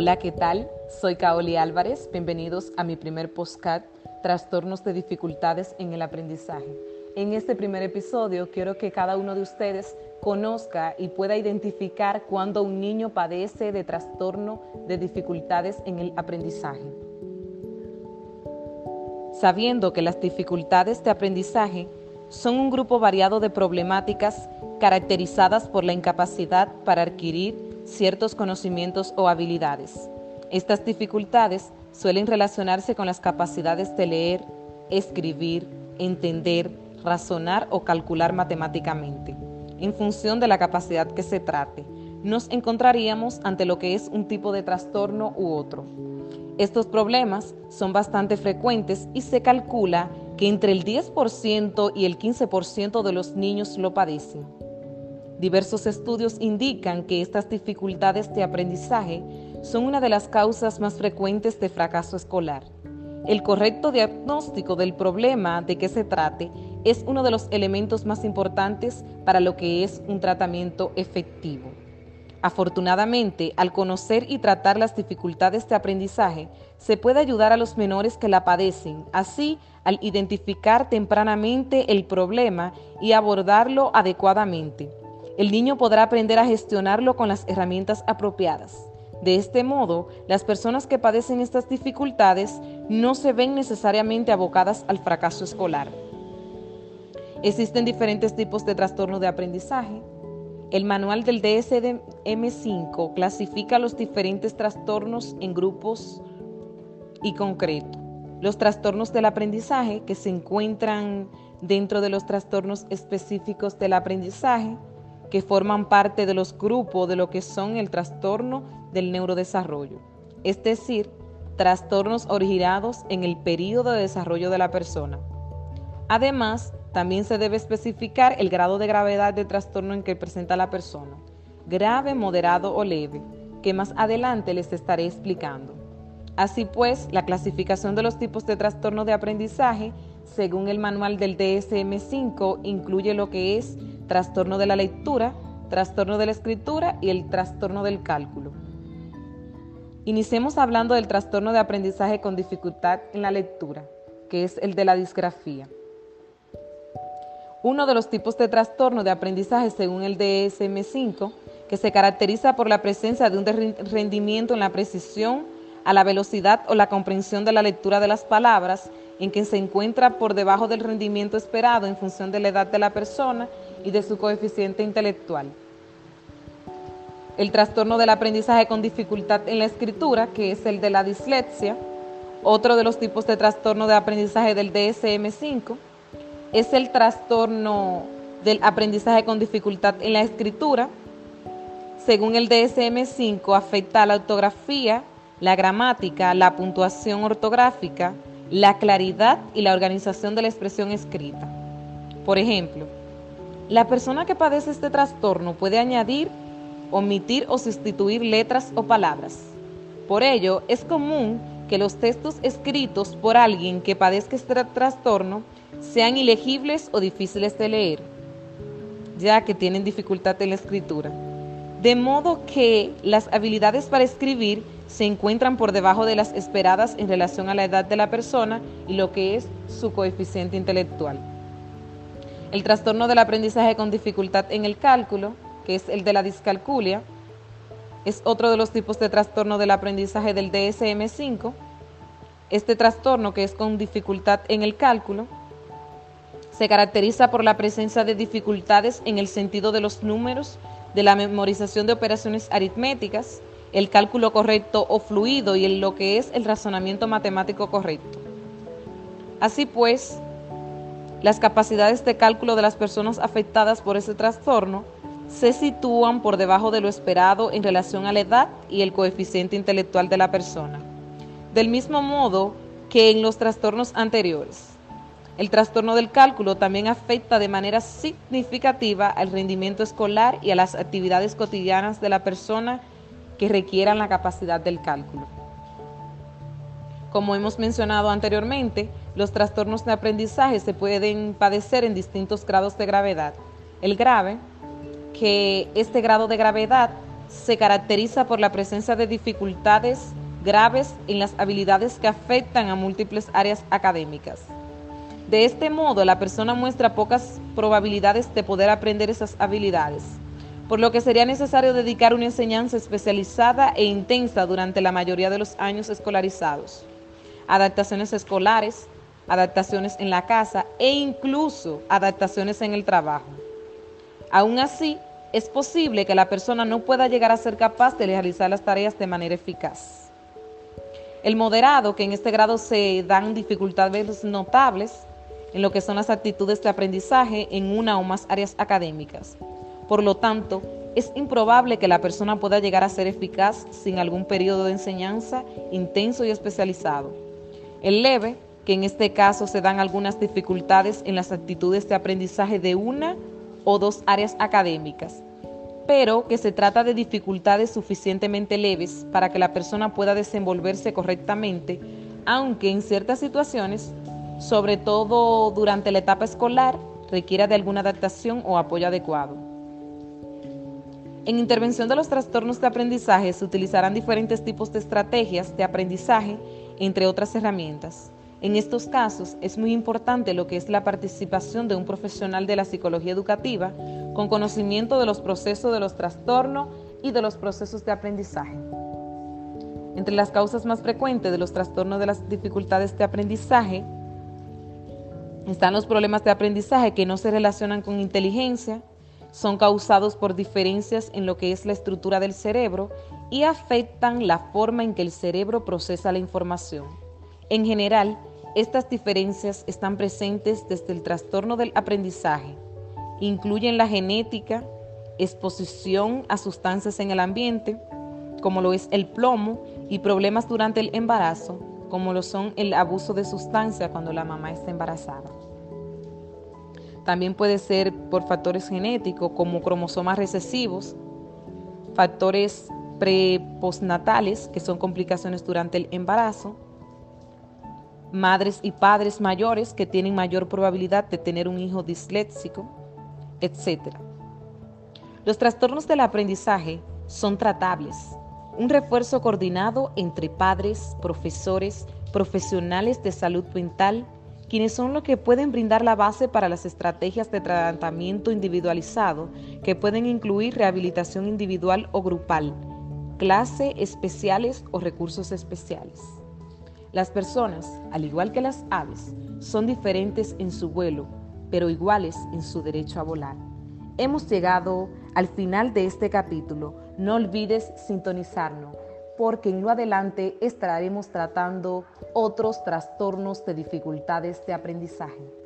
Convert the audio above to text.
Hola, ¿qué tal? Soy Kaoli Álvarez. Bienvenidos a mi primer postcard, Trastornos de dificultades en el aprendizaje. En este primer episodio quiero que cada uno de ustedes conozca y pueda identificar cuando un niño padece de trastorno de dificultades en el aprendizaje. Sabiendo que las dificultades de aprendizaje son un grupo variado de problemáticas caracterizadas por la incapacidad para adquirir ciertos conocimientos o habilidades. Estas dificultades suelen relacionarse con las capacidades de leer, escribir, entender, razonar o calcular matemáticamente. En función de la capacidad que se trate, nos encontraríamos ante lo que es un tipo de trastorno u otro. Estos problemas son bastante frecuentes y se calcula que entre el 10% y el 15% de los niños lo padecen. Diversos estudios indican que estas dificultades de aprendizaje son una de las causas más frecuentes de fracaso escolar. El correcto diagnóstico del problema de que se trate es uno de los elementos más importantes para lo que es un tratamiento efectivo. Afortunadamente, al conocer y tratar las dificultades de aprendizaje, se puede ayudar a los menores que la padecen, así al identificar tempranamente el problema y abordarlo adecuadamente el niño podrá aprender a gestionarlo con las herramientas apropiadas. De este modo, las personas que padecen estas dificultades no se ven necesariamente abocadas al fracaso escolar. Existen diferentes tipos de trastorno de aprendizaje. El manual del DSM-5 clasifica los diferentes trastornos en grupos y concreto. Los trastornos del aprendizaje que se encuentran dentro de los trastornos específicos del aprendizaje, que forman parte de los grupos de lo que son el trastorno del neurodesarrollo, es decir, trastornos originados en el periodo de desarrollo de la persona. Además, también se debe especificar el grado de gravedad del trastorno en que presenta la persona, grave, moderado o leve, que más adelante les estaré explicando. Así pues, la clasificación de los tipos de trastorno de aprendizaje, según el manual del DSM-5, incluye lo que es trastorno de la lectura, trastorno de la escritura y el trastorno del cálculo. Iniciemos hablando del trastorno de aprendizaje con dificultad en la lectura, que es el de la disgrafía. Uno de los tipos de trastorno de aprendizaje según el DSM-5, que se caracteriza por la presencia de un rendimiento en la precisión, a la velocidad o la comprensión de la lectura de las palabras, en que se encuentra por debajo del rendimiento esperado en función de la edad de la persona y de su coeficiente intelectual. El trastorno del aprendizaje con dificultad en la escritura, que es el de la dislexia, otro de los tipos de trastorno de aprendizaje del DSM-5, es el trastorno del aprendizaje con dificultad en la escritura. Según el DSM-5, afecta a la ortografía, la gramática, la puntuación ortográfica, la claridad y la organización de la expresión escrita. Por ejemplo, la persona que padece este trastorno puede añadir, omitir o sustituir letras o palabras. Por ello, es común que los textos escritos por alguien que padezca este trastorno sean ilegibles o difíciles de leer, ya que tienen dificultad en la escritura. De modo que las habilidades para escribir se encuentran por debajo de las esperadas en relación a la edad de la persona y lo que es su coeficiente intelectual. El trastorno del aprendizaje con dificultad en el cálculo, que es el de la discalculia, es otro de los tipos de trastorno del aprendizaje del DSM-5. Este trastorno, que es con dificultad en el cálculo, se caracteriza por la presencia de dificultades en el sentido de los números, de la memorización de operaciones aritméticas, el cálculo correcto o fluido y en lo que es el razonamiento matemático correcto. Así pues, las capacidades de cálculo de las personas afectadas por ese trastorno se sitúan por debajo de lo esperado en relación a la edad y el coeficiente intelectual de la persona. Del mismo modo que en los trastornos anteriores. El trastorno del cálculo también afecta de manera significativa al rendimiento escolar y a las actividades cotidianas de la persona que requieran la capacidad del cálculo. Como hemos mencionado anteriormente, los trastornos de aprendizaje se pueden padecer en distintos grados de gravedad. El grave, que este grado de gravedad se caracteriza por la presencia de dificultades graves en las habilidades que afectan a múltiples áreas académicas. De este modo, la persona muestra pocas probabilidades de poder aprender esas habilidades, por lo que sería necesario dedicar una enseñanza especializada e intensa durante la mayoría de los años escolarizados. Adaptaciones escolares, adaptaciones en la casa e incluso adaptaciones en el trabajo. Aún así, es posible que la persona no pueda llegar a ser capaz de realizar las tareas de manera eficaz. El moderado, que en este grado se dan dificultades notables, en lo que son las actitudes de aprendizaje en una o más áreas académicas. Por lo tanto, es improbable que la persona pueda llegar a ser eficaz sin algún periodo de enseñanza intenso y especializado. El leve, que en este caso se dan algunas dificultades en las actitudes de aprendizaje de una o dos áreas académicas, pero que se trata de dificultades suficientemente leves para que la persona pueda desenvolverse correctamente, aunque en ciertas situaciones sobre todo durante la etapa escolar, requiera de alguna adaptación o apoyo adecuado. En intervención de los trastornos de aprendizaje se utilizarán diferentes tipos de estrategias de aprendizaje, entre otras herramientas. En estos casos es muy importante lo que es la participación de un profesional de la psicología educativa con conocimiento de los procesos de los trastornos y de los procesos de aprendizaje. Entre las causas más frecuentes de los trastornos de las dificultades de aprendizaje están los problemas de aprendizaje que no se relacionan con inteligencia, son causados por diferencias en lo que es la estructura del cerebro y afectan la forma en que el cerebro procesa la información. En general, estas diferencias están presentes desde el trastorno del aprendizaje. Incluyen la genética, exposición a sustancias en el ambiente, como lo es el plomo, y problemas durante el embarazo, como lo son el abuso de sustancia cuando la mamá está embarazada. También puede ser por factores genéticos como cromosomas recesivos, factores prepostnatales, que son complicaciones durante el embarazo, madres y padres mayores que tienen mayor probabilidad de tener un hijo disléxico, etc. Los trastornos del aprendizaje son tratables un refuerzo coordinado entre padres, profesores, profesionales de salud mental, quienes son los que pueden brindar la base para las estrategias de tratamiento individualizado, que pueden incluir rehabilitación individual o grupal, clase especiales o recursos especiales. Las personas, al igual que las aves, son diferentes en su vuelo, pero iguales en su derecho a volar. Hemos llegado al final de este capítulo. No olvides sintonizarnos porque en lo adelante estaremos tratando otros trastornos de dificultades de aprendizaje.